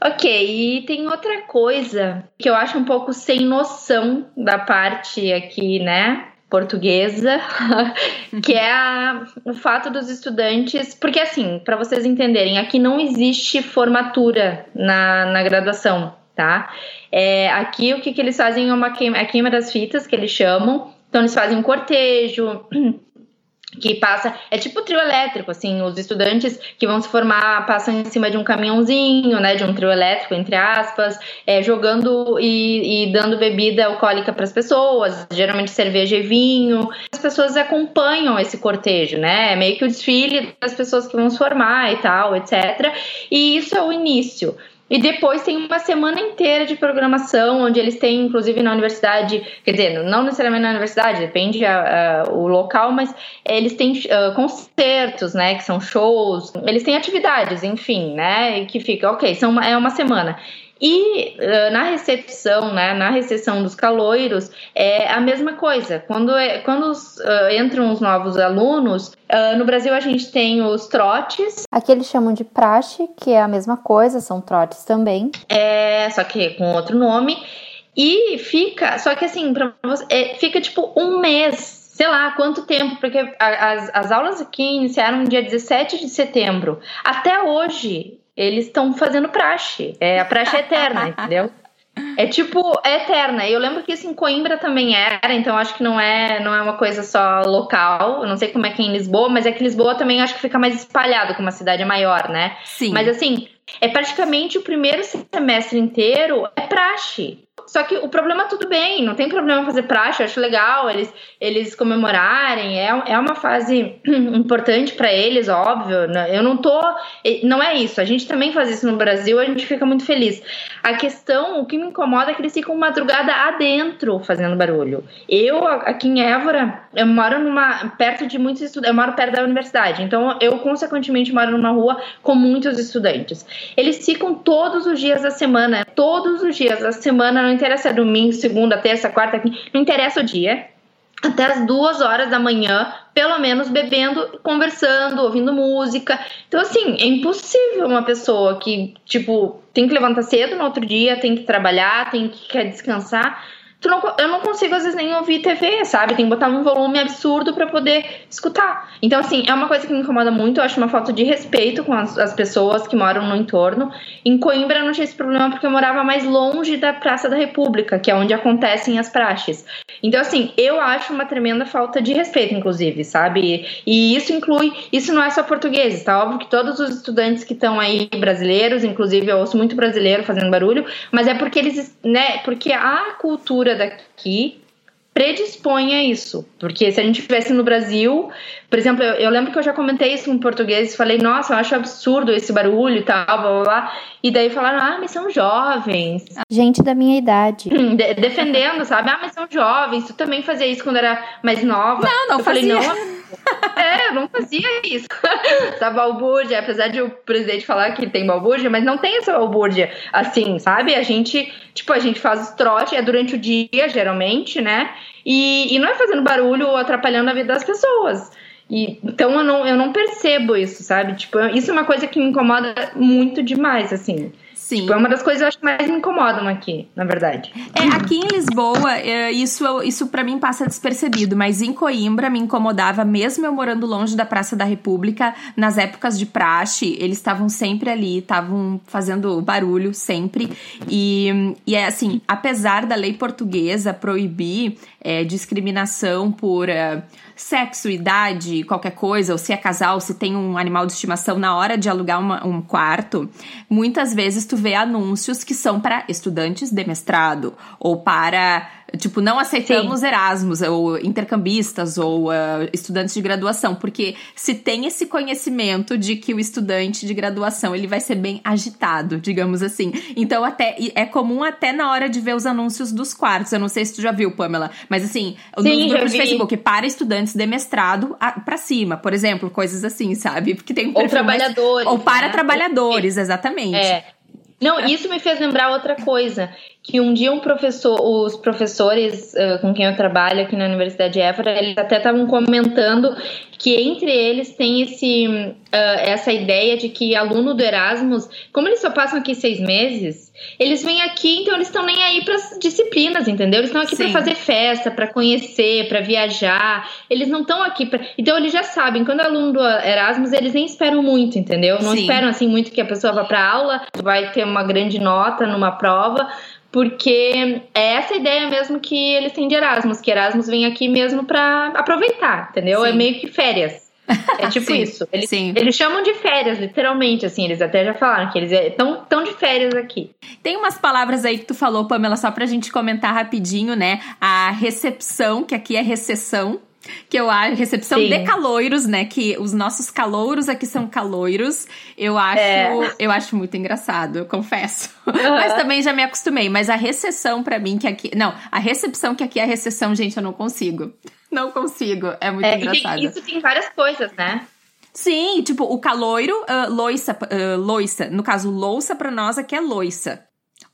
Ok, e tem outra coisa que eu acho um pouco sem noção da parte aqui, né? Portuguesa, que é a, o fato dos estudantes. Porque, assim, para vocês entenderem, aqui não existe formatura na, na graduação, tá? É, aqui o que, que eles fazem é uma queima, a queima das fitas, que eles chamam. Então, eles fazem um cortejo que passa, é tipo trio elétrico, assim, os estudantes que vão se formar passam em cima de um caminhãozinho, né, de um trio elétrico, entre aspas, é, jogando e, e dando bebida alcoólica para as pessoas, geralmente cerveja e vinho. As pessoas acompanham esse cortejo, né, é meio que o desfile das pessoas que vão se formar e tal, etc. E isso é o início. E depois tem uma semana inteira de programação, onde eles têm, inclusive na universidade, quer dizer, não necessariamente na universidade, depende a, a, o local, mas eles têm uh, concertos, né, que são shows, eles têm atividades, enfim, né, que fica, ok, são uma, é uma semana. E uh, na recepção, né, na recepção dos caloiros, é a mesma coisa. Quando, é, quando os, uh, entram os novos alunos, uh, no Brasil a gente tem os trotes. Aqui eles chamam de praxe, que é a mesma coisa, são trotes também. É, só que com outro nome. E fica, só que assim, pra você, é, fica tipo um mês sei lá quanto tempo, porque as, as aulas aqui iniciaram no dia 17 de setembro. Até hoje, eles estão fazendo praxe. É a praxe eterna, entendeu? É tipo, é eterna. Eu lembro que isso em Coimbra também era, então acho que não é, não é uma coisa só local. Eu não sei como é que é em Lisboa, mas é que Lisboa também acho que fica mais espalhado, como a cidade é maior, né? Sim. Mas assim, é praticamente o primeiro semestre inteiro é praxe. Só que o problema tudo bem, não tem problema fazer praxe, eu acho legal eles, eles comemorarem, é, é uma fase importante para eles, óbvio. Né? Eu não tô. Não é isso, a gente também faz isso no Brasil, a gente fica muito feliz. A questão, o que me incomoda é que eles ficam madrugada adentro fazendo barulho. Eu, aqui em Évora, eu moro numa. perto de muitos estudantes, eu moro perto da universidade, então eu, consequentemente, moro numa rua com muitos estudantes. Eles ficam todos os dias da semana, todos os dias da semana, não interessa domingo, segunda, terça, quarta, quinta, não interessa o dia, até as duas horas da manhã, pelo menos bebendo, conversando, ouvindo música. Então, assim, é impossível uma pessoa que, tipo, tem que levantar cedo no outro dia, tem que trabalhar, tem que quer descansar, tu não, eu não consigo às vezes nem ouvir TV, sabe? Tem que botar um volume absurdo para poder escutar. Então, assim, é uma coisa que me incomoda muito. Eu acho uma falta de respeito com as, as pessoas que moram no entorno. Em Coimbra eu não tinha esse problema porque eu morava mais longe da Praça da República, que é onde acontecem as praxes. Então, assim, eu acho uma tremenda falta de respeito, inclusive, sabe? E isso inclui, isso não é só portugueses, tá? Óbvio que todos os estudantes que estão aí brasileiros, inclusive eu ouço muito brasileiro fazendo barulho, mas é porque eles, né, porque a cultura daqui predispõe a isso. Porque se a gente estivesse no Brasil, por exemplo, eu, eu, lembro que eu já comentei isso em português, falei, nossa, eu acho absurdo esse barulho e tal, blá blá blá. E daí falaram, ah, mas são jovens. Gente da minha idade. De defendendo, sabe? Ah, mas são jovens, tu também fazia isso quando era mais nova. Não, não eu fazia. Falei, não, é, eu não fazia isso. essa balbúrdia, apesar de o presidente falar que tem balbúrdia, mas não tem essa balbúrdia assim, sabe? A gente, tipo, a gente faz trote, é durante o dia, geralmente, né? E, e não é fazendo barulho ou atrapalhando a vida das pessoas. E, então eu não, eu não percebo isso, sabe? Tipo, isso é uma coisa que me incomoda muito demais, assim. Sim. Tipo, é uma das coisas eu acho que mais me incomodam aqui, na verdade. É, aqui em Lisboa, é, isso, isso para mim passa despercebido, mas em Coimbra me incomodava, mesmo eu morando longe da Praça da República, nas épocas de praxe, eles estavam sempre ali, estavam fazendo barulho sempre. E, e é assim, apesar da lei portuguesa proibir é, discriminação por. É, sexo, idade, qualquer coisa, ou se é casal, se tem um animal de estimação na hora de alugar uma, um quarto, muitas vezes tu vê anúncios que são para estudantes de mestrado ou para Tipo, não aceitamos Sim. Erasmus, ou intercambistas, ou uh, estudantes de graduação, porque se tem esse conhecimento de que o estudante de graduação ele vai ser bem agitado, digamos assim. Então, até é comum até na hora de ver os anúncios dos quartos. Eu não sei se tu já viu, Pamela, mas assim, Sim, nos grupos de Facebook, para estudantes de mestrado para cima, por exemplo, coisas assim, sabe? Porque tem um Ou trabalhadores. Ou para né? trabalhadores, exatamente. É. Não, isso me fez lembrar outra coisa, que um dia um professor, os professores uh, com quem eu trabalho aqui na Universidade de Évora, eles até estavam comentando que entre eles tem esse, uh, essa ideia de que aluno do Erasmus, como eles só passam aqui seis meses, eles vêm aqui, então eles estão nem aí para disciplinas, entendeu? Eles estão aqui para fazer festa, para conhecer, para viajar. Eles não estão aqui para. Então eles já sabem, quando é aluno do Erasmus, eles nem esperam muito, entendeu? Não Sim. esperam assim muito que a pessoa vá para aula, vai ter uma grande nota numa prova, porque é essa ideia mesmo que eles têm de Erasmus, que Erasmus vem aqui mesmo para aproveitar, entendeu? É Sim. É meio que férias. É tipo sim, isso. Eles, sim. eles chamam de férias, literalmente, assim. Eles até já falaram que eles estão tão de férias aqui. Tem umas palavras aí que tu falou, Pamela, só pra gente comentar rapidinho, né? A recepção, que aqui é recessão, que eu acho, recepção Sim. de caloiros, né? Que os nossos calouros aqui são caloiros. Eu acho, é. eu acho muito engraçado, eu confesso. Uhum. Mas também já me acostumei. Mas a recessão para mim, que aqui. Não, a recepção que aqui é a recessão, gente, eu não consigo. Não consigo. É muito é, engraçado. isso tem várias coisas, né? Sim, tipo, o caloiro, uh, loiça, uh, loiça. No caso, louça pra nós aqui é loiça.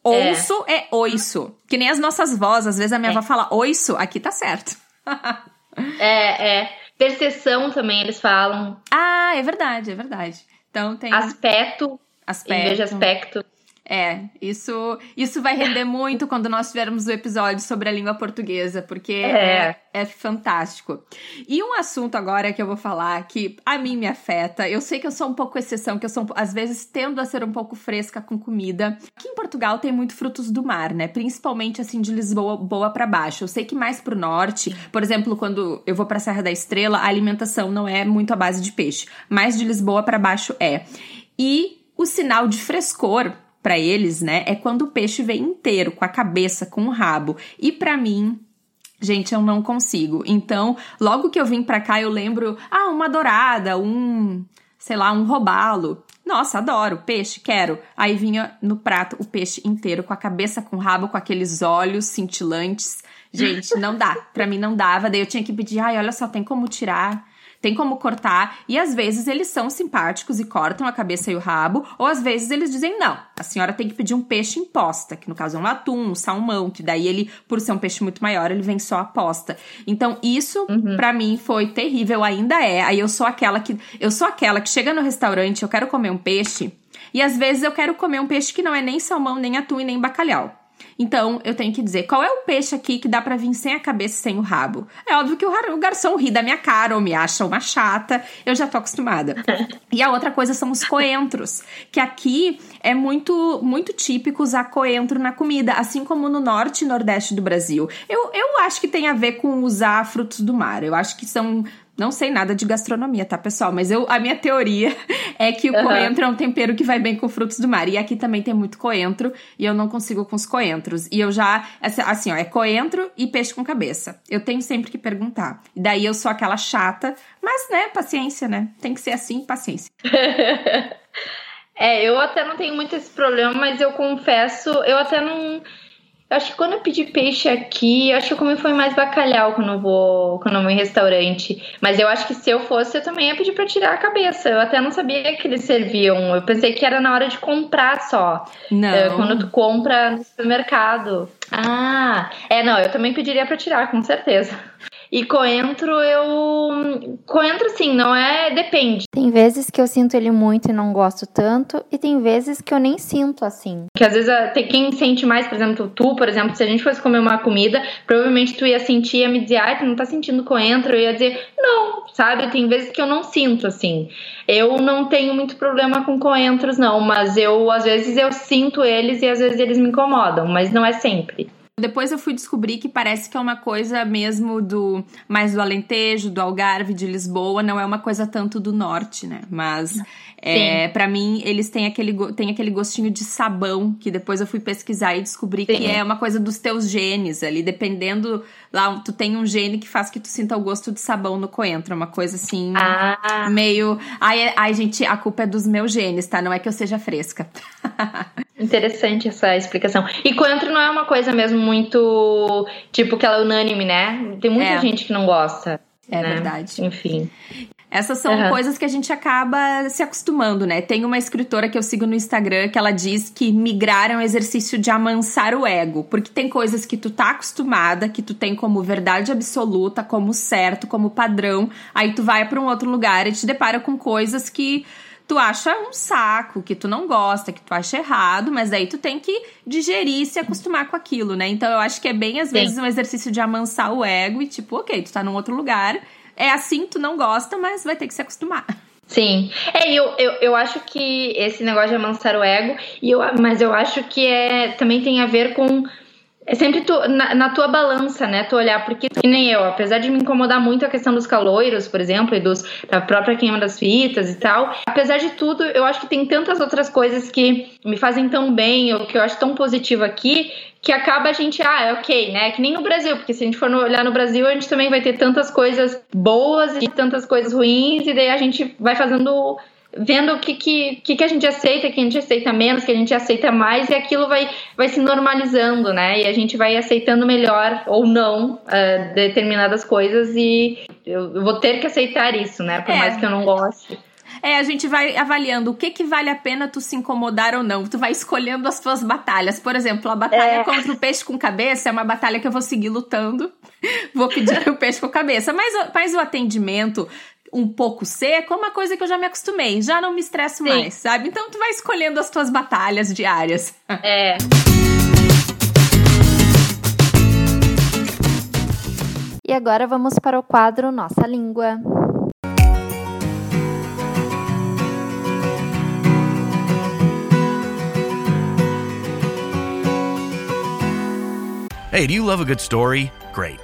Ouço é, é oiço. Que nem as nossas vozes. Às vezes a minha é. avó fala oiço, aqui tá certo. É, é. Percepção também eles falam. Ah, é verdade, é verdade. Então tem. Aspecto. Aspecto. Em vez de aspecto. É, isso, isso vai render muito quando nós tivermos o episódio sobre a língua portuguesa, porque é. é. é, fantástico. E um assunto agora que eu vou falar que a mim me afeta, eu sei que eu sou um pouco exceção, que eu sou, às vezes, tendo a ser um pouco fresca com comida. Aqui em Portugal tem muito frutos do mar, né? Principalmente, assim, de Lisboa boa para baixo. Eu sei que mais pro norte, por exemplo, quando eu vou pra Serra da Estrela, a alimentação não é muito à base de peixe, mas de Lisboa para baixo é. E o sinal de frescor para eles, né, é quando o peixe vem inteiro, com a cabeça, com o rabo. E para mim, gente, eu não consigo. Então, logo que eu vim para cá, eu lembro, ah, uma dourada, um, sei lá, um robalo. Nossa, adoro peixe, quero. Aí vinha no prato o peixe inteiro, com a cabeça, com o rabo, com aqueles olhos cintilantes. Gente, não dá. Pra mim não dava. Daí eu tinha que pedir, ai, olha só, tem como tirar tem como cortar, e às vezes eles são simpáticos e cortam a cabeça e o rabo, ou às vezes eles dizem não, a senhora tem que pedir um peixe em posta, que no caso é um atum, um salmão, que daí ele, por ser um peixe muito maior, ele vem só a posta. Então isso uhum. para mim foi terrível, ainda é. Aí eu sou aquela que eu sou aquela que chega no restaurante, eu quero comer um peixe, e às vezes eu quero comer um peixe que não é nem salmão, nem atum e nem bacalhau. Então, eu tenho que dizer, qual é o peixe aqui que dá para vir sem a cabeça e sem o rabo? É óbvio que o garçom ri da minha cara ou me acha uma chata, eu já tô acostumada. e a outra coisa são os coentros, que aqui é muito muito típico usar coentro na comida, assim como no norte e nordeste do Brasil. Eu, eu acho que tem a ver com usar frutos do mar. Eu acho que são não sei nada de gastronomia, tá, pessoal? Mas eu, a minha teoria é que o uhum. coentro é um tempero que vai bem com frutos do mar. E aqui também tem muito coentro e eu não consigo com os coentros. E eu já, assim, ó, é coentro e peixe com cabeça. Eu tenho sempre que perguntar. E daí eu sou aquela chata, mas, né, paciência, né? Tem que ser assim, paciência. é, eu até não tenho muito esse problema, mas eu confesso, eu até não acho que quando eu pedi peixe aqui, acho que eu comi foi mais bacalhau quando eu vou, quando eu vou em restaurante. Mas eu acho que se eu fosse, eu também ia pedir pra tirar a cabeça. Eu até não sabia que eles serviam. Eu pensei que era na hora de comprar só. Não. É, quando tu compra no supermercado. Ah, é, não, eu também pediria pra tirar, com certeza. E coentro, eu. Coentro, sim, não é. Depende. Tem vezes que eu sinto ele muito e não gosto tanto, e tem vezes que eu nem sinto assim. Que às vezes ah, tem quem sente mais, por exemplo, tu, por exemplo, se a gente fosse comer uma comida, provavelmente tu ia sentir, ia me dizer, ai, tu não tá sentindo coentro, eu ia dizer, não, sabe? Tem vezes que eu não sinto assim. Eu não tenho muito problema com coentros, não, mas eu, às vezes, eu sinto eles e às vezes eles me incomodam, mas não é sempre. Depois eu fui descobrir que parece que é uma coisa mesmo do mais do Alentejo, do Algarve, de Lisboa, não é uma coisa tanto do norte, né? Mas é, para mim eles têm aquele, têm aquele gostinho de sabão que depois eu fui pesquisar e descobri Sim. que é uma coisa dos teus genes ali, dependendo lá tu tem um gene que faz que tu sinta o gosto de sabão no coentro, é uma coisa assim ah. meio, ai, ai gente, a culpa é dos meus genes, tá? Não é que eu seja fresca. Interessante essa explicação. E coentro não é uma coisa mesmo muito, tipo, que ela é unânime, né? Tem muita é. gente que não gosta. É né? verdade. Enfim. Essas são uhum. coisas que a gente acaba se acostumando, né? Tem uma escritora que eu sigo no Instagram que ela diz que migrar é um exercício de amansar o ego, porque tem coisas que tu tá acostumada, que tu tem como verdade absoluta, como certo, como padrão, aí tu vai para um outro lugar e te depara com coisas que tu acha um saco, que tu não gosta, que tu acha errado, mas daí tu tem que digerir e se acostumar com aquilo, né? Então eu acho que é bem, às Sim. vezes, um exercício de amansar o ego e tipo, ok, tu tá num outro lugar, é assim, tu não gosta, mas vai ter que se acostumar. Sim. É, eu, eu, eu acho que esse negócio de amansar o ego, e eu, mas eu acho que é, também tem a ver com é sempre tu, na, na, tua balança, né? Tu olhar, porque que nem eu, apesar de me incomodar muito a questão dos caloiros, por exemplo, e dos, da própria queima das fitas e tal, apesar de tudo, eu acho que tem tantas outras coisas que me fazem tão bem, ou que eu acho tão positivo aqui, que acaba a gente, ah, é ok, né? Que nem no Brasil, porque se a gente for olhar no Brasil, a gente também vai ter tantas coisas boas e tantas coisas ruins, e daí a gente vai fazendo vendo o que, que, que, a gente aceita, que a gente aceita menos, que a gente aceita mais, e aquilo vai, vai se normalizando, né? E a gente vai aceitando melhor ou não uh, determinadas coisas, e eu vou ter que aceitar isso, né? Por é. mais que eu não goste. É, a gente vai avaliando o que que vale a pena tu se incomodar ou não. Tu vai escolhendo as tuas batalhas. Por exemplo, a batalha é. contra o peixe com cabeça é uma batalha que eu vou seguir lutando. vou pedir o peixe com cabeça. Mas, mas o atendimento, um pouco seco é uma coisa que eu já me acostumei, já não me estresso Sim. mais, sabe? Então tu vai escolhendo as tuas batalhas diárias. É. E agora vamos para o quadro Nossa Língua. Hey, do you love a good story? Great.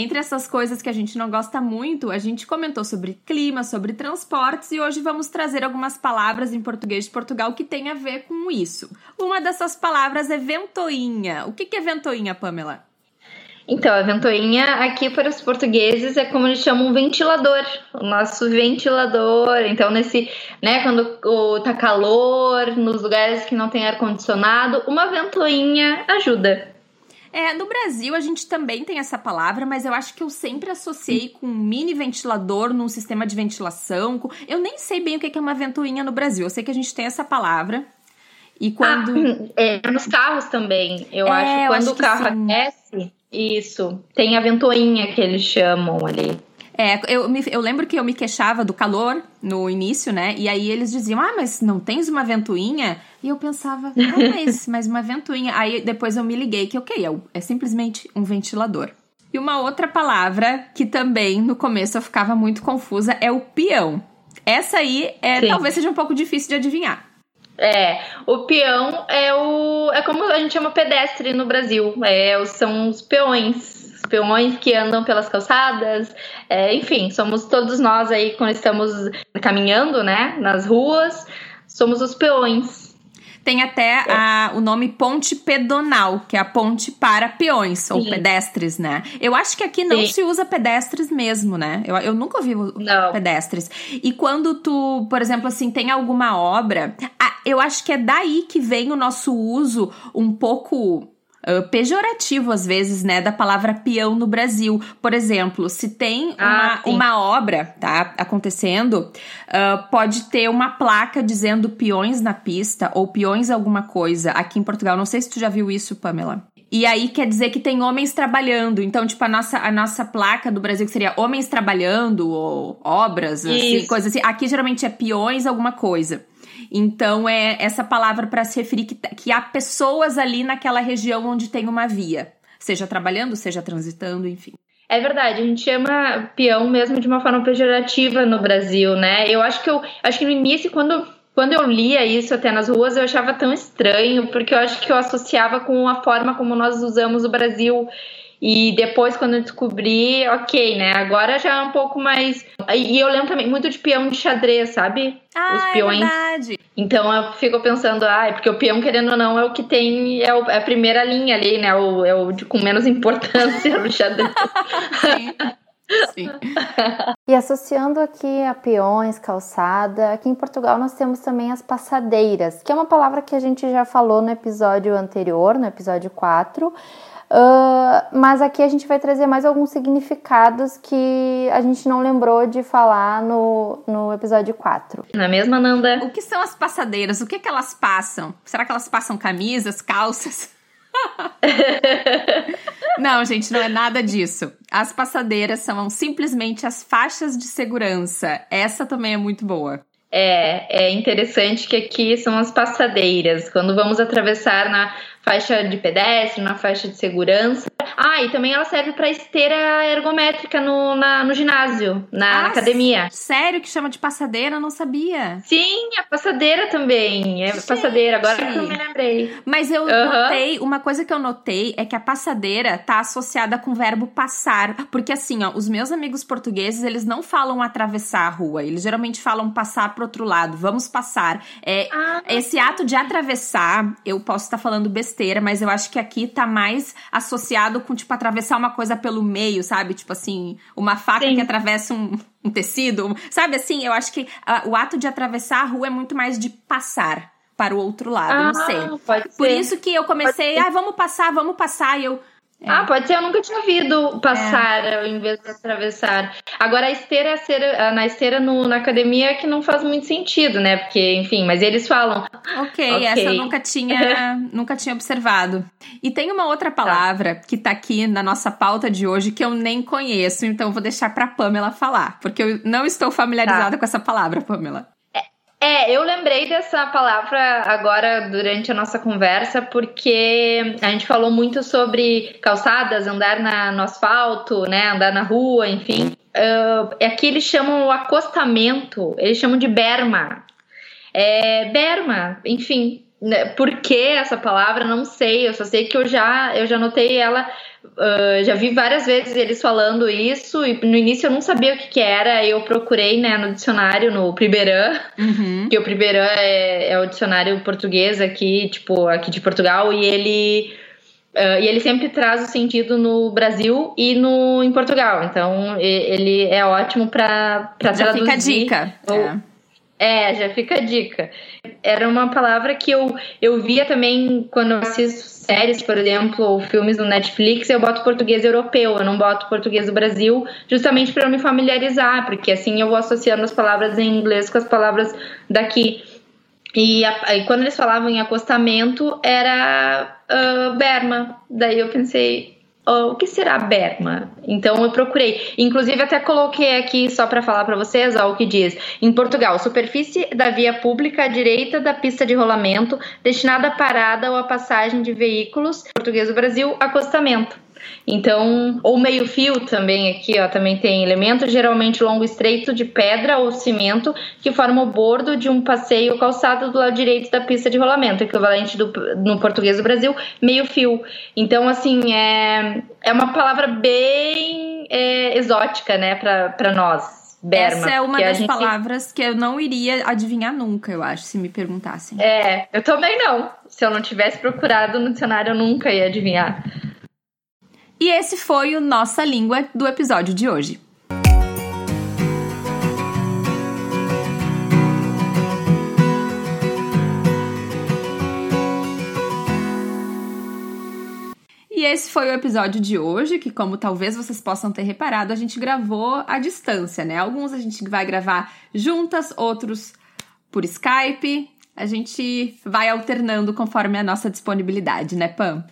Entre essas coisas que a gente não gosta muito, a gente comentou sobre clima, sobre transportes e hoje vamos trazer algumas palavras em português de Portugal que tem a ver com isso. Uma dessas palavras é ventoinha. O que é ventoinha, Pamela? Então, a ventoinha aqui para os portugueses é como eles chamam um ventilador, o nosso ventilador. Então, nesse, né, quando tá calor, nos lugares que não tem ar condicionado, uma ventoinha ajuda. É, no Brasil a gente também tem essa palavra, mas eu acho que eu sempre associei com um mini ventilador num sistema de ventilação. Com... Eu nem sei bem o que é uma ventoinha no Brasil. Eu sei que a gente tem essa palavra. E quando. Ah, é, nos carros também. Eu é, acho que quando o carro aquece, isso. Tem a ventoinha que eles chamam ali. É, eu, me, eu lembro que eu me queixava do calor no início, né? E aí eles diziam, ah, mas não tens uma ventoinha? E eu pensava, ah, mas, mas uma ventoinha. Aí depois eu me liguei que, ok, é, é simplesmente um ventilador. E uma outra palavra que também no começo eu ficava muito confusa é o peão. Essa aí é, talvez seja um pouco difícil de adivinhar. É, o peão é o. É como a gente chama pedestre no Brasil. É, são os peões. Os peões que andam pelas calçadas. É, enfim, somos todos nós aí quando estamos caminhando, né? Nas ruas. Somos os peões. Tem até a, o nome ponte pedonal, que é a ponte para peões Sim. ou pedestres, né? Eu acho que aqui não Sim. se usa pedestres mesmo, né? Eu, eu nunca ouvi não. pedestres. E quando tu, por exemplo, assim, tem alguma obra, eu acho que é daí que vem o nosso uso um pouco Uh, pejorativo às vezes, né, da palavra peão no Brasil. Por exemplo, se tem ah, uma, uma obra, tá, acontecendo, uh, pode ter uma placa dizendo peões na pista ou peões alguma coisa aqui em Portugal. Não sei se tu já viu isso, Pamela. E aí quer dizer que tem homens trabalhando. Então, tipo, a nossa, a nossa placa do Brasil que seria homens trabalhando ou obras, assim, coisas assim. Aqui geralmente é peões alguma coisa. Então é essa palavra para se referir que, que há pessoas ali naquela região onde tem uma via, seja trabalhando, seja transitando, enfim. É verdade, a gente chama peão mesmo de uma forma pejorativa no Brasil, né? Eu acho que eu acho que no início, quando, quando eu lia isso até nas ruas, eu achava tão estranho, porque eu acho que eu associava com a forma como nós usamos o Brasil e depois, quando eu descobri, ok, né? Agora já é um pouco mais. E eu lembro também muito de peão de xadrez, sabe? Ah, Os é peões. É verdade. Então eu fico pensando, ah, é porque o peão, querendo ou não, é o que tem. É, o, é a primeira linha ali, né? O, é o de, com menos importância no xadrez. Sim. Sim. e associando aqui a peões, calçada, aqui em Portugal nós temos também as passadeiras, que é uma palavra que a gente já falou no episódio anterior, no episódio 4, Uh, mas aqui a gente vai trazer mais alguns significados que a gente não lembrou de falar no, no episódio 4. Na mesma, Nanda? O que são as passadeiras? O que, que elas passam? Será que elas passam camisas, calças? não, gente, não é nada disso. As passadeiras são simplesmente as faixas de segurança. Essa também é muito boa. É, é interessante que aqui são as passadeiras. Quando vamos atravessar na faixa de pedestre, na faixa de segurança. Ah, e também ela serve para esteira ergométrica no, na, no ginásio, na, ah, academia. Sério que chama de passadeira? Não sabia. Sim, a passadeira também. É Gente. passadeira, agora que eu me lembrei. Mas eu uhum. notei, uma coisa que eu notei é que a passadeira tá associada com o verbo passar. Porque assim, ó, os meus amigos portugueses, eles não falam atravessar a rua. Eles geralmente falam passar pro outro lado. Vamos passar. É, ah, esse ato de atravessar, eu posso estar falando besteira besteira, mas eu acho que aqui tá mais associado com, tipo, atravessar uma coisa pelo meio, sabe? Tipo assim, uma faca Sim. que atravessa um, um, tecido. Sabe assim? Eu acho que a, o ato de atravessar a rua é muito mais de passar para o outro lado, ah, não sei. Por isso que eu comecei, ah, vamos passar, vamos passar, e eu é. Ah, pode ser, eu nunca tinha ouvido passar é. ao invés de atravessar. Agora, a esteira, a na esteira no, na academia é que não faz muito sentido, né? Porque, enfim, mas eles falam. Ok, okay. essa eu nunca tinha, nunca tinha observado. E tem uma outra palavra tá. que tá aqui na nossa pauta de hoje que eu nem conheço, então eu vou deixar pra Pamela falar, porque eu não estou familiarizada tá. com essa palavra, Pamela. É, eu lembrei dessa palavra agora durante a nossa conversa, porque a gente falou muito sobre calçadas, andar na, no asfalto, né? Andar na rua, enfim. Uh, aqui eles chamam o acostamento, eles chamam de berma. É, berma, enfim, né, por que essa palavra? Não sei. Eu só sei que eu já, eu já notei ela, uh, já vi várias vezes eles falando isso, e no início eu não sabia o que, que era. Eu procurei né, no dicionário, no Priberan, uhum. que o Priberan é, é o dicionário português aqui, tipo, aqui de Portugal, e ele Uh, e ele sempre traz o sentido no Brasil e no em Portugal. Então ele é ótimo para traduzir. Já fica a dica. Ou, é. É, já fica a dica. Era uma palavra que eu, eu via também quando eu assisto séries, por exemplo, ou filmes no Netflix, eu boto português europeu, eu não boto português do Brasil, justamente para me familiarizar, porque assim eu vou associando as palavras em inglês com as palavras daqui. E, a, e quando eles falavam em acostamento, era uh, Berma. Daí eu pensei, o que será berma? Então eu procurei. Inclusive até coloquei aqui só para falar para vocês ó, o que diz. Em Portugal, superfície da via pública à direita da pista de rolamento destinada à parada ou à passagem de veículos. Português do Brasil, acostamento. Então, ou meio fio também aqui, ó, também tem elemento, geralmente longo estreito de pedra ou cimento que forma o bordo de um passeio calçado do lado direito da pista de rolamento, equivalente do, no português do Brasil, meio fio. Então, assim, é, é uma palavra bem é, exótica, né, para nós. Berma, Essa é uma das gente... palavras que eu não iria adivinhar nunca, eu acho, se me perguntassem. É, eu também não. Se eu não tivesse procurado no dicionário, eu nunca ia adivinhar. E esse foi o Nossa Língua do episódio de hoje. E esse foi o episódio de hoje, que como talvez vocês possam ter reparado, a gente gravou à distância, né? Alguns a gente vai gravar juntas, outros por Skype. A gente vai alternando conforme a nossa disponibilidade, né, Pam?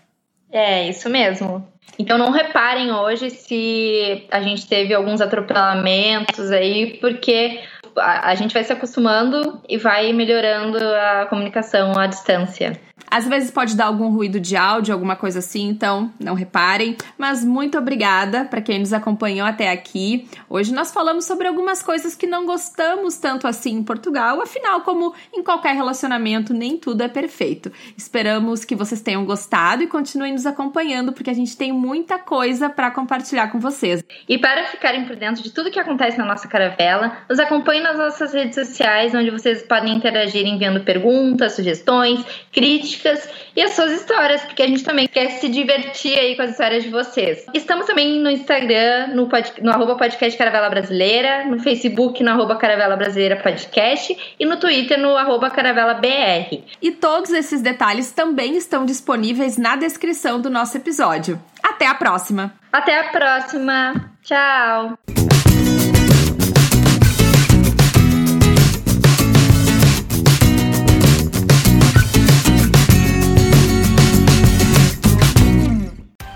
É, isso mesmo. Então não reparem hoje se a gente teve alguns atropelamentos aí, porque a, a gente vai se acostumando e vai melhorando a comunicação à distância. Às vezes pode dar algum ruído de áudio, alguma coisa assim, então não reparem. Mas muito obrigada para quem nos acompanhou até aqui. Hoje nós falamos sobre algumas coisas que não gostamos tanto assim em Portugal. Afinal, como em qualquer relacionamento, nem tudo é perfeito. Esperamos que vocês tenham gostado e continuem nos acompanhando, porque a gente tem muita coisa para compartilhar com vocês. E para ficarem por dentro de tudo que acontece na nossa caravela, nos acompanhem nas nossas redes sociais, onde vocês podem interagir enviando perguntas, sugestões, críticas e as suas histórias, porque a gente também quer se divertir aí com as histórias de vocês. Estamos também no Instagram, no, pod, no arroba podcast Caravela Brasileira, no Facebook, no arroba Caravela Brasileira Podcast e no Twitter, no arroba Caravela BR. E todos esses detalhes também estão disponíveis na descrição do nosso episódio. Até a próxima! Até a próxima! Tchau!